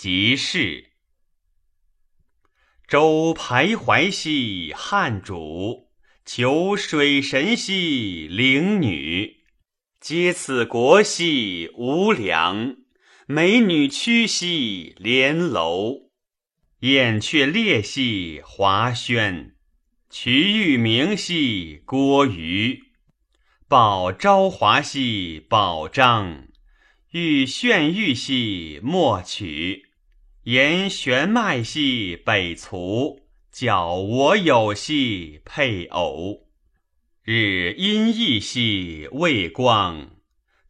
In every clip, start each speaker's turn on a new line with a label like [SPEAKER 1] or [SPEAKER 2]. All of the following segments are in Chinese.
[SPEAKER 1] 即是。周徘徊兮汉主，求水神兮灵女。皆此国兮无良，美女屈兮连楼。燕雀列兮华轩，瞿玉明兮郭瑜。宝昭华兮宝章，欲炫玉兮莫取。言玄迈兮北卒，教我有兮配偶。日阴翳兮未光，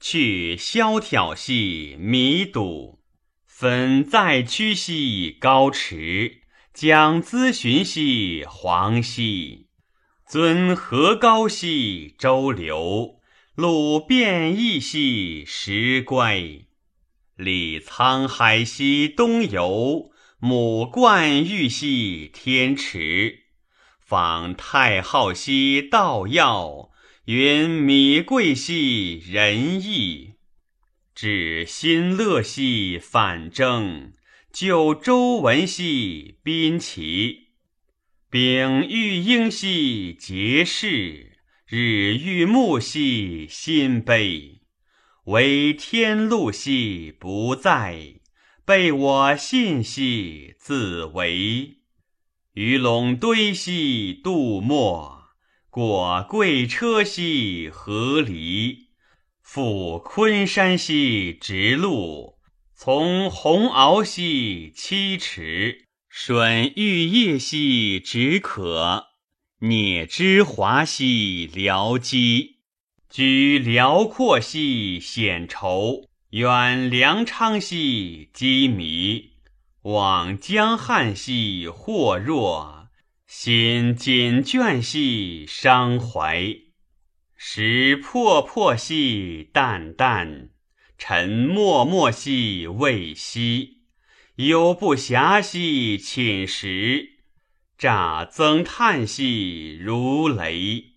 [SPEAKER 1] 去萧条兮弥笃。分在屈兮高池，将咨询兮黄溪。尊河高兮周流，鲁变异兮石乖。李沧海兮东游，母冠玉兮天池。访太昊兮道要，云米贵兮仁义。至新乐兮反征，就周文兮宾齐。秉玉英兮节事，日玉木兮心悲。唯天禄兮不在，被我信兮自为。鱼龙堆兮杜墨，过贵车兮何离？赴昆山兮直路，从鸿鳌兮七尺，吮玉液兮止渴，蹑之华兮辽机。居辽阔兮显愁，远粮昌兮羁迷，往江汉兮惑若，心紧倦兮伤怀。时破破兮淡淡，沉默默兮未息。忧不暇兮寝食，乍增叹兮如雷。